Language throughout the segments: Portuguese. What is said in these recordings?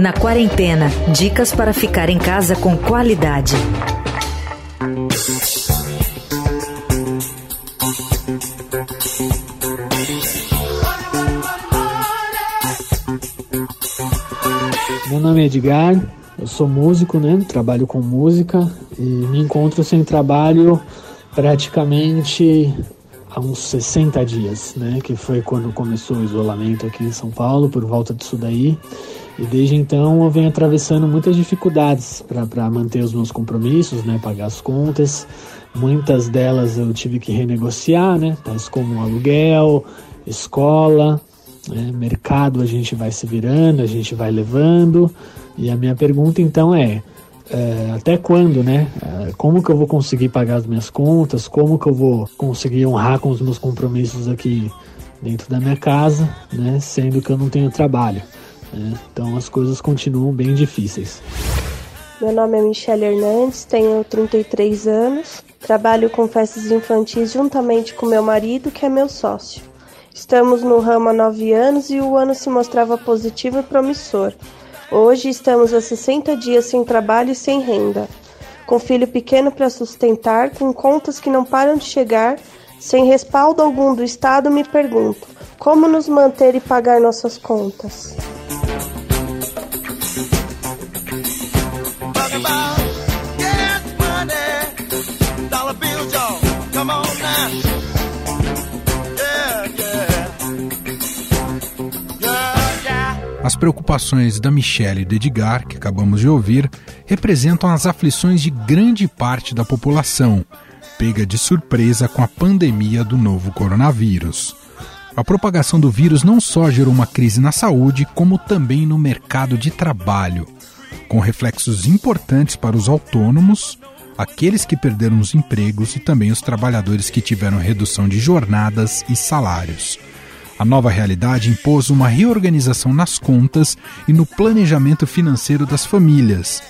Na quarentena, dicas para ficar em casa com qualidade. Meu nome é Edgar, eu sou músico, né? Trabalho com música e me encontro sem trabalho praticamente há uns 60 dias, né? Que foi quando começou o isolamento aqui em São Paulo, por volta disso daí. E desde então eu venho atravessando muitas dificuldades para manter os meus compromissos, né? Pagar as contas. Muitas delas eu tive que renegociar, né? Tais como aluguel, escola, né? mercado a gente vai se virando, a gente vai levando. E a minha pergunta então é, é, até quando, né? É, como que eu vou conseguir pagar as minhas contas? Como que eu vou conseguir honrar com os meus compromissos aqui dentro da minha casa, né? Sendo que eu não tenho trabalho. Né? Então as coisas continuam bem difíceis. Meu nome é Michelle Hernandes, tenho 33 anos, trabalho com festas infantis juntamente com meu marido, que é meu sócio. Estamos no ramo há nove anos e o ano se mostrava positivo e promissor. Hoje estamos há 60 dias sem trabalho e sem renda. Com filho pequeno para sustentar, com contas que não param de chegar, sem respaldo algum do Estado, me pergunto: como nos manter e pagar nossas contas? As preocupações da Michelle e do Edgar, que acabamos de ouvir, representam as aflições de grande parte da população, pega de surpresa com a pandemia do novo coronavírus. A propagação do vírus não só gerou uma crise na saúde, como também no mercado de trabalho, com reflexos importantes para os autônomos, aqueles que perderam os empregos e também os trabalhadores que tiveram redução de jornadas e salários. A nova realidade impôs uma reorganização nas contas e no planejamento financeiro das famílias.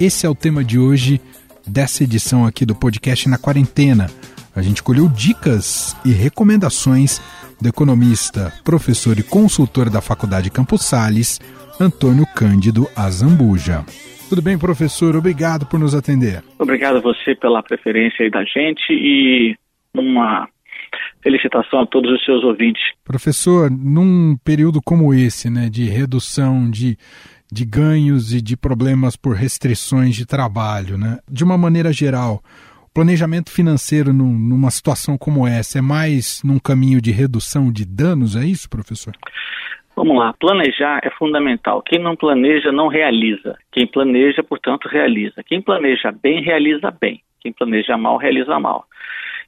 Esse é o tema de hoje dessa edição aqui do podcast na quarentena. A gente colheu dicas e recomendações do economista, professor e consultor da Faculdade Campos Sales, Antônio Cândido Azambuja. Tudo bem, professor? Obrigado por nos atender. Obrigado a você pela preferência aí da gente e uma felicitação a todos os seus ouvintes. Professor, num período como esse, né, de redução de, de ganhos e de problemas por restrições de trabalho, né, de uma maneira geral, o planejamento financeiro num, numa situação como essa é mais num caminho de redução de danos, é isso, professor? Vamos lá, planejar é fundamental. Quem não planeja não realiza. Quem planeja, portanto, realiza. Quem planeja bem, realiza bem. Quem planeja mal, realiza mal.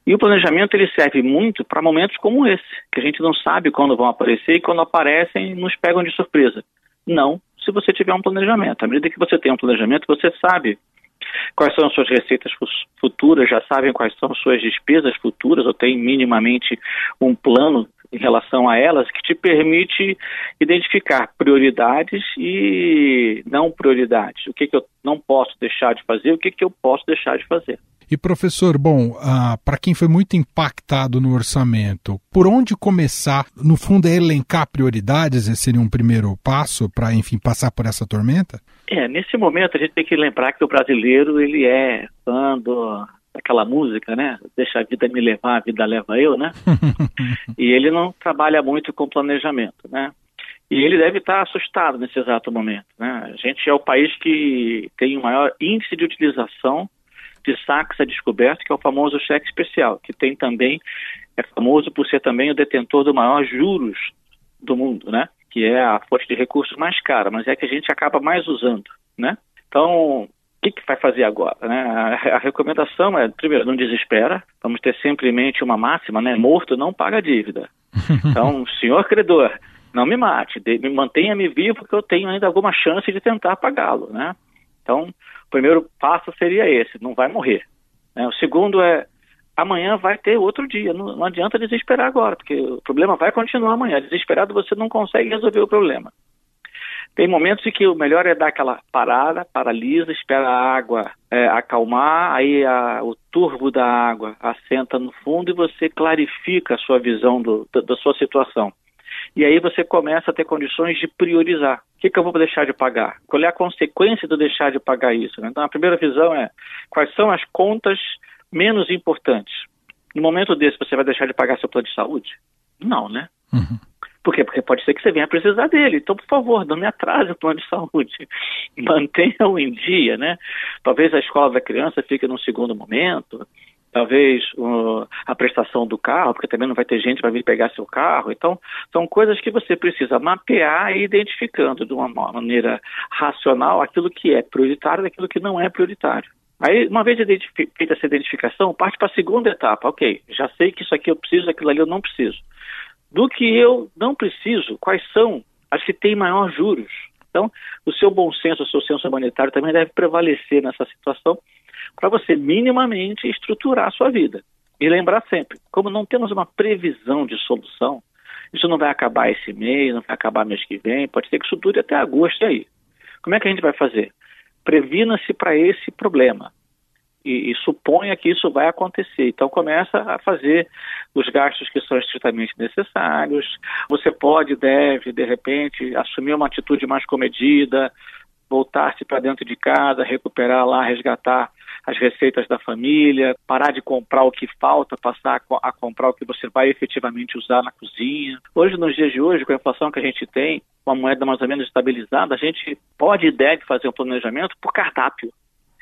E o planejamento ele serve muito para momentos como esse, que a gente não sabe quando vão aparecer e quando aparecem nos pegam de surpresa. Não, se você tiver um planejamento. À medida que você tem um planejamento, você sabe quais são as suas receitas futuras, já sabem quais são as suas despesas futuras, ou tem minimamente um plano em relação a elas que te permite identificar prioridades e não prioridades. O que, que eu não posso deixar de fazer, o que, que eu posso deixar de fazer. E professor, bom, ah, para quem foi muito impactado no orçamento, por onde começar? No fundo, é elencar prioridades, esse seria um primeiro passo para, enfim, passar por essa tormenta? É, nesse momento a gente tem que lembrar que o brasileiro ele é fã do, daquela música, né? Deixa a vida me levar, a vida leva eu, né? e ele não trabalha muito com planejamento, né? E ele deve estar assustado nesse exato momento. Né? A gente é o país que tem o maior índice de utilização de saques a descoberto, que é o famoso cheque especial, que tem também, é famoso por ser também o detentor do maior juros do mundo, né? Que é a fonte de recursos mais cara, mas é que a gente acaba mais usando, né? Então, o que, que vai fazer agora? Né? A, a, recomendação é, primeiro, não desespera, vamos ter sempre em mente uma máxima, né? Morto não paga dívida. Então, senhor credor, não me mate, mantenha-me vivo porque eu tenho ainda alguma chance de tentar pagá-lo, né? Então, o primeiro passo seria esse, não vai morrer. Né? O segundo é, amanhã vai ter outro dia, não, não adianta desesperar agora, porque o problema vai continuar amanhã. Desesperado você não consegue resolver o problema. Tem momentos em que o melhor é dar aquela parada, paralisa, espera a água é, acalmar, aí a, o turvo da água assenta no fundo e você clarifica a sua visão do, da, da sua situação. E aí você começa a ter condições de priorizar. O que, que eu vou deixar de pagar? Qual é a consequência de eu deixar de pagar isso? Né? Então, a primeira visão é quais são as contas menos importantes. No momento desse, você vai deixar de pagar seu plano de saúde? Não, né? Uhum. Por quê? Porque pode ser que você venha precisar dele. Então, por favor, não me atrase o plano de saúde. Mantenha-o em dia, né? Talvez a escola da criança fique num segundo momento. Talvez uh, a prestação do carro, porque também não vai ter gente para vir pegar seu carro. Então, são coisas que você precisa mapear e identificando de uma maneira racional aquilo que é prioritário e aquilo que não é prioritário. Aí, uma vez feita essa identificação, parte para a segunda etapa. Ok, já sei que isso aqui eu preciso, aquilo ali eu não preciso do que eu não preciso, quais são as que têm maior juros. Então, o seu bom senso, o seu senso humanitário também deve prevalecer nessa situação para você minimamente estruturar a sua vida. E lembrar sempre, como não temos uma previsão de solução, isso não vai acabar esse mês, não vai acabar mês que vem, pode ser que isso dure até agosto aí. Como é que a gente vai fazer? Previna-se para esse problema e, e suponha que isso vai acontecer. Então começa a fazer os gastos que são estritamente necessários. Você pode, deve, de repente, assumir uma atitude mais comedida, voltar-se para dentro de casa, recuperar lá, resgatar as receitas da família, parar de comprar o que falta, passar a comprar o que você vai efetivamente usar na cozinha. Hoje, nos dias de hoje, com a inflação que a gente tem, com a moeda mais ou menos estabilizada, a gente pode e deve fazer um planejamento por cardápio.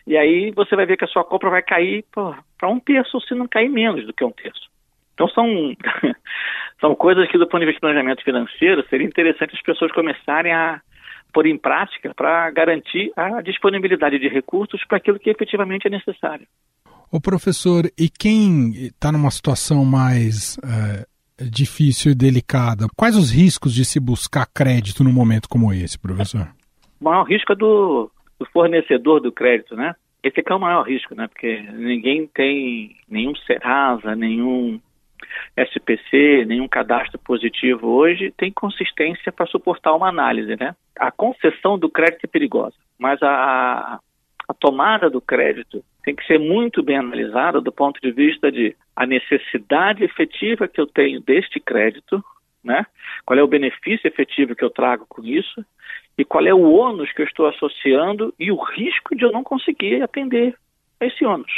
E aí você vai ver que a sua compra vai cair para um terço, se não cair menos do que um terço. Então são, são coisas que do ponto de vista de planejamento financeiro seria interessante as pessoas começarem a pôr em prática para garantir a disponibilidade de recursos para aquilo que efetivamente é necessário. O professor, e quem está numa situação mais é, difícil e delicada, quais os riscos de se buscar crédito num momento como esse, professor? O maior risco é do do fornecedor do crédito, né? Esse é o maior risco, né? Porque ninguém tem nenhum Serasa, nenhum SPC, nenhum cadastro positivo hoje tem consistência para suportar uma análise, né? A concessão do crédito é perigosa, mas a, a tomada do crédito tem que ser muito bem analisada do ponto de vista de a necessidade efetiva que eu tenho deste crédito, né? Qual é o benefício efetivo que eu trago com isso e qual é o ônus que eu estou associando e o risco de eu não conseguir atender a esse ônus.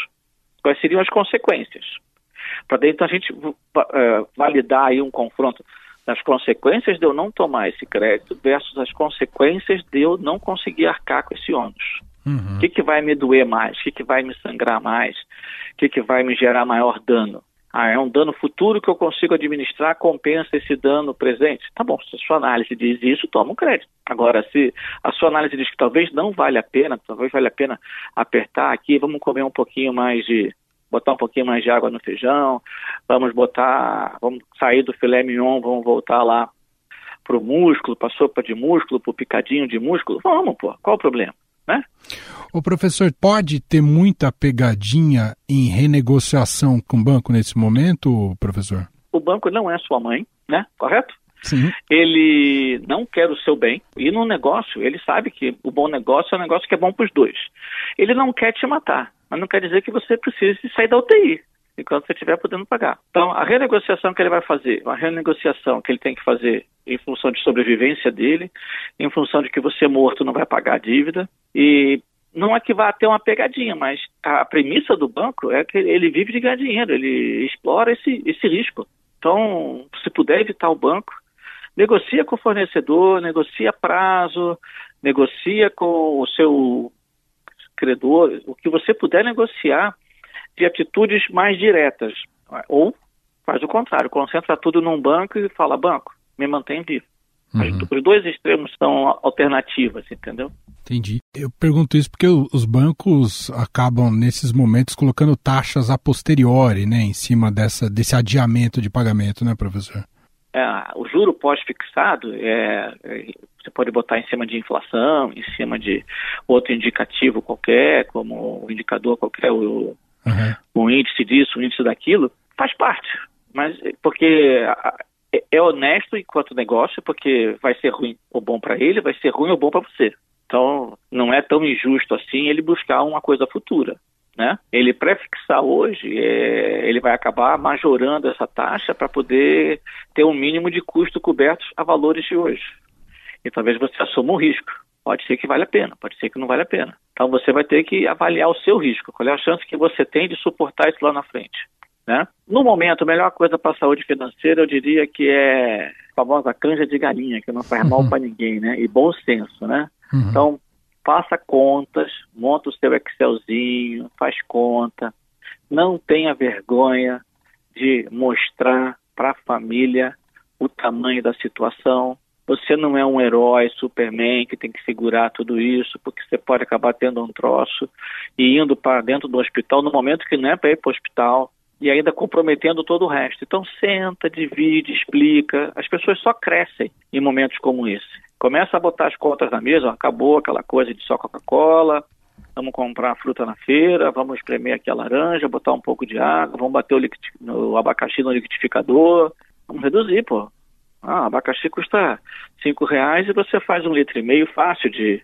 Quais seriam as consequências? Para então a gente uh, validar aí um confronto das consequências de eu não tomar esse crédito versus as consequências de eu não conseguir arcar com esse ônus. Uhum. O que, que vai me doer mais? O que, que vai me sangrar mais? O que, que vai me gerar maior dano? Ah, é um dano futuro que eu consigo administrar, compensa esse dano presente. Tá bom, se a sua análise diz isso, toma um crédito. Agora, se a sua análise diz que talvez não vale a pena, talvez vale a pena apertar aqui, vamos comer um pouquinho mais de, botar um pouquinho mais de água no feijão, vamos botar, vamos sair do filé mignon, vamos voltar lá pro músculo, pra sopa de músculo, pro picadinho de músculo, vamos, pô, qual o problema, né? O professor pode ter muita pegadinha em renegociação com o banco nesse momento, professor? O banco não é sua mãe, né? Correto? Sim. Ele não quer o seu bem. E no negócio, ele sabe que o bom negócio é um negócio que é bom para os dois. Ele não quer te matar, mas não quer dizer que você precise sair da UTI enquanto você estiver podendo pagar. Então, a renegociação que ele vai fazer, uma renegociação que ele tem que fazer em função de sobrevivência dele, em função de que você morto não vai pagar a dívida, e não é que vá ter uma pegadinha, mas a premissa do banco é que ele vive de ganhar dinheiro, ele explora esse, esse risco. Então, se puder evitar o banco, negocia com o fornecedor, negocia prazo, negocia com o seu credor, o que você puder negociar de atitudes mais diretas. Ou faz o contrário, concentra tudo num banco e fala, banco, me mantém vivo. Uhum. Os dois extremos são alternativas, entendeu? Entendi. Eu pergunto isso porque os bancos acabam, nesses momentos, colocando taxas a posteriori, né, em cima dessa, desse adiamento de pagamento, né, professor? É, o juro pós-fixado, é, é, você pode botar em cima de inflação, em cima de outro indicativo qualquer, como o indicador qualquer, o, uhum. o índice disso, o índice daquilo, faz parte. Mas porque é, é honesto enquanto negócio, porque vai ser ruim ou bom para ele, vai ser ruim ou bom para você. Então, não é tão injusto assim ele buscar uma coisa futura. Né? Ele prefixar hoje, é, ele vai acabar majorando essa taxa para poder ter um mínimo de custo cobertos a valores de hoje. E talvez você assuma um risco. Pode ser que vale a pena, pode ser que não vale a pena. Então você vai ter que avaliar o seu risco. Qual é a chance que você tem de suportar isso lá na frente? Né? No momento, a melhor coisa para a saúde financeira, eu diria que é a famosa canja de galinha, que não faz mal uhum. para ninguém, né? E bom senso, né? Uhum. Então, faça contas, monta o seu Excelzinho, faz conta, não tenha vergonha de mostrar para a família o tamanho da situação. Você não é um herói, Superman, que tem que segurar tudo isso, porque você pode acabar tendo um troço e indo para dentro do hospital no momento que não é para ir para o hospital e ainda comprometendo todo o resto. Então senta, divide, explica. As pessoas só crescem em momentos como esse. Começa a botar as contas na mesa, acabou aquela coisa de só Coca-Cola, vamos comprar fruta na feira, vamos espremer aqui a laranja, botar um pouco de água, vamos bater o, o abacaxi no liquidificador, vamos reduzir, pô. Ah, abacaxi custa cinco reais e você faz um litro e meio fácil de,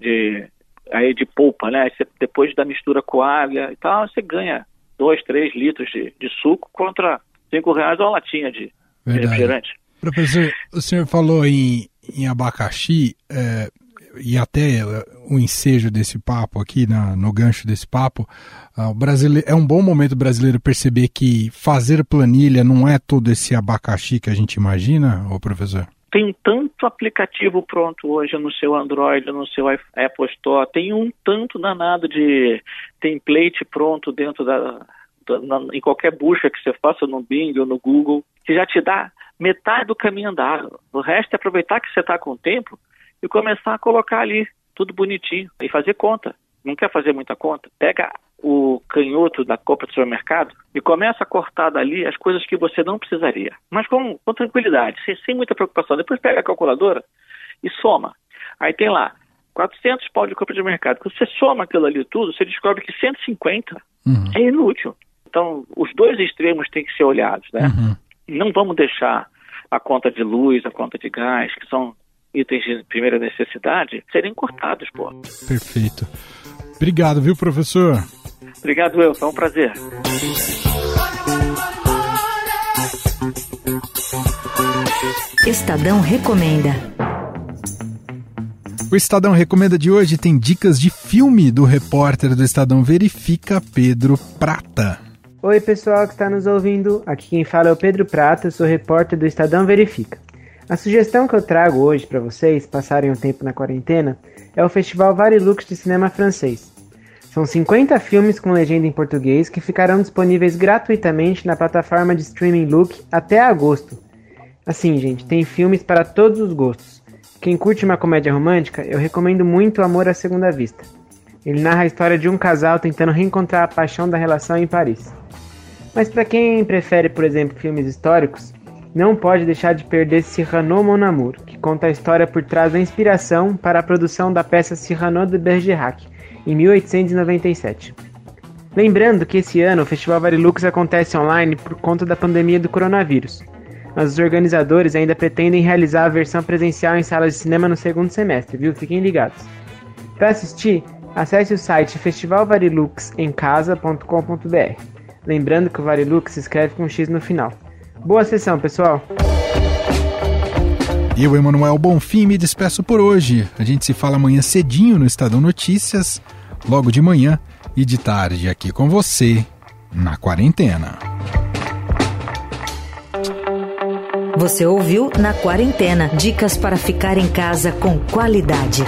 de, aí de polpa, né? Você, depois da mistura com água e tal, você ganha dois, três litros de, de suco contra cinco reais uma latinha de, de refrigerante. Professor, o senhor falou em em abacaxi, é, e até o ensejo desse papo aqui, na, no gancho desse papo, o brasileiro, é um bom momento brasileiro perceber que fazer planilha não é todo esse abacaxi que a gente imagina, ô professor? Tem tanto aplicativo pronto hoje no seu Android, no seu Apple Store, tem um tanto danado de template pronto dentro da, em qualquer busca que você faça no Bing ou no Google, que já te dá metade do caminho andado. O resto é aproveitar que você está com tempo e começar a colocar ali tudo bonitinho e fazer conta. Não quer fazer muita conta? Pega o canhoto da compra do supermercado e começa a cortar dali as coisas que você não precisaria. Mas com, com tranquilidade, sem, sem muita preocupação. Depois pega a calculadora e soma. Aí tem lá 400 pau de compra de mercado. Quando você soma aquilo ali tudo, você descobre que 150 uhum. é inútil. Então, os dois extremos têm que ser olhados, né? Uhum. Não vamos deixar a conta de luz, a conta de gás, que são itens de primeira necessidade, serem cortados, pô. Perfeito. Obrigado, viu, professor? Obrigado, eu. Foi um prazer. Estadão Recomenda. O Estadão Recomenda de hoje tem dicas de filme do repórter do Estadão Verifica, Pedro Prata. Oi, pessoal que está nos ouvindo. Aqui quem fala é o Pedro Prata, sou repórter do Estadão Verifica. A sugestão que eu trago hoje para vocês passarem um tempo na quarentena é o Festival Varilux de Cinema Francês. São 50 filmes com legenda em português que ficarão disponíveis gratuitamente na plataforma de streaming Look até agosto. Assim, gente, tem filmes para todos os gostos. Quem curte uma comédia romântica, eu recomendo muito Amor à Segunda Vista. Ele narra a história de um casal tentando reencontrar a paixão da relação em Paris. Mas para quem prefere, por exemplo, filmes históricos, não pode deixar de perder Cyrano Mon Amour, que conta a história por trás da inspiração para a produção da peça Cyrano de Bergerac, em 1897. Lembrando que esse ano o Festival Varilux acontece online por conta da pandemia do coronavírus, mas os organizadores ainda pretendem realizar a versão presencial em salas de cinema no segundo semestre, viu? Fiquem ligados. Para assistir, acesse o site festivalvariluxemcasa.com.br. Lembrando que o Varilux se escreve com um X no final. Boa sessão, pessoal! Eu, Emanuel Bonfim, me despeço por hoje. A gente se fala amanhã cedinho no Estadão Notícias, logo de manhã e de tarde aqui com você, na quarentena. Você ouviu Na Quarentena dicas para ficar em casa com qualidade.